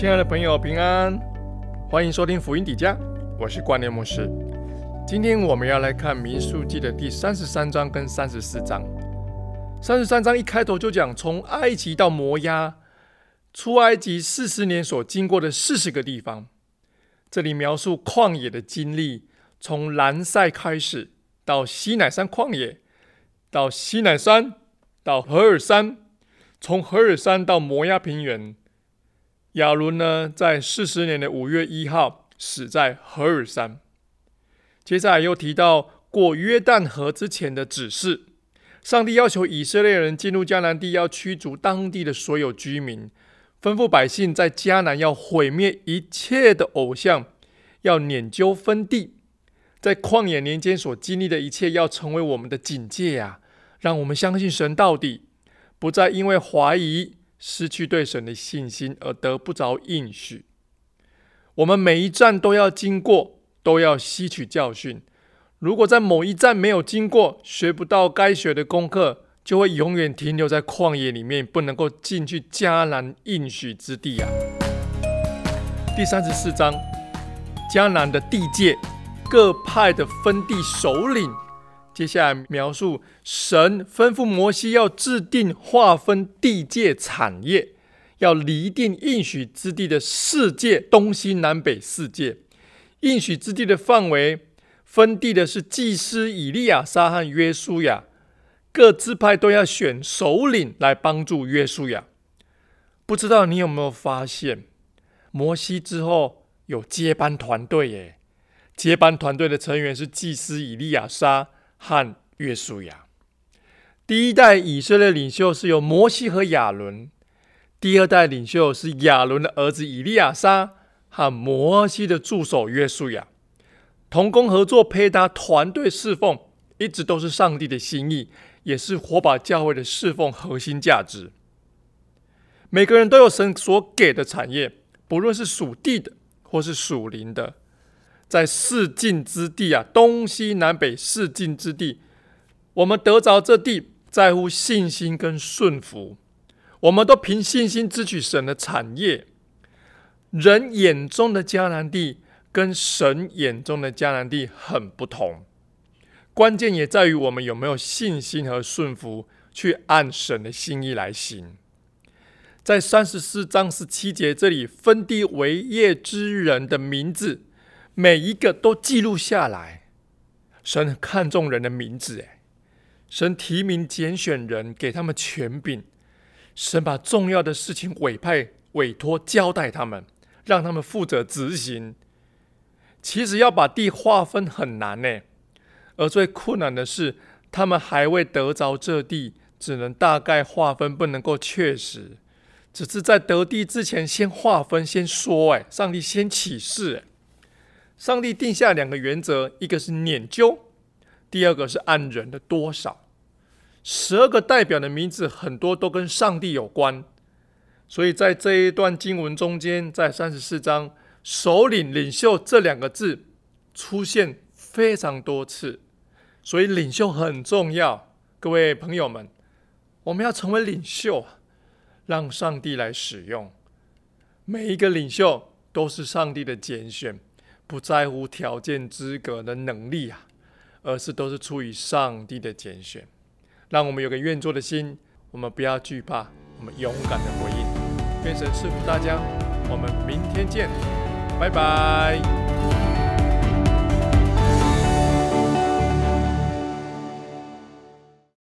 亲爱的朋友，平安，欢迎收听福音底家，我是关念牧师。今天我们要来看民数记的第三十三章跟三十四章。三十三章一开头就讲从埃及到摩押，出埃及四十年所经过的四十个地方。这里描述旷野的经历，从兰塞开始，到西乃山旷野，到西乃山，到何尔山，从何尔山到摩押平原。亚伦呢，在四十年的五月一号死在何尔山。接下来又提到过约旦河之前的指示，上帝要求以色列人进入迦南地，要驱逐当地的所有居民，吩咐百姓在迦南要毁灭一切的偶像，要撵究分地。在旷野年间所经历的一切，要成为我们的警戒呀，让我们相信神到底，不再因为怀疑。失去对神的信心而得不着应许。我们每一站都要经过，都要吸取教训。如果在某一站没有经过，学不到该学的功课，就会永远停留在旷野里面，不能够进去迦南应许之地啊。第三十四章，迦南的地界，各派的分地首领。接下来描述神吩咐摩西要制定划分地界产业，要厘定应许之地的世界东西南北四界。应许之地的范围分地的是祭司以利亚撒和约书亚，各支派都要选首领来帮助约书亚。不知道你有没有发现，摩西之后有接班团队耶？接班团队的成员是祭司以利亚撒。和约书亚，第一代以色列领袖是由摩西和亚伦，第二代领袖是亚伦的儿子以利亚撒和摩西的助手约书亚，同工合作配搭团队侍奉，一直都是上帝的心意，也是火把教会的侍奉核心价值。每个人都有神所给的产业，不论是属地的或是属灵的。在四境之地啊，东西南北四境之地，我们得着这地，在乎信心跟顺服。我们都凭信心支取神的产业。人眼中的迦南地，跟神眼中的迦南地很不同。关键也在于我们有没有信心和顺服，去按神的心意来行。在三十四章十七节这里，分地为业之人的名字。每一个都记录下来，神看重人的名字，哎，神提名拣选人，给他们权柄，神把重要的事情委派、委托、交代他们，让他们负责执行。其实要把地划分很难呢，而最困难的是，他们还未得着这地，只能大概划分，不能够确实，只是在得地之前先划分、先说，哎，上帝先启示，上帝定下两个原则，一个是撵究，第二个是按人的多少。十二个代表的名字很多都跟上帝有关，所以在这一段经文中间，在三十四章“首领”“领袖”这两个字出现非常多次，所以领袖很重要。各位朋友们，我们要成为领袖，让上帝来使用。每一个领袖都是上帝的拣选。不在乎条件资格的能力啊，而是都是出于上帝的拣选。让我们有个愿做的心，我们不要惧怕，我们勇敢的回应。愿神赐福大家，我们明天见，拜拜。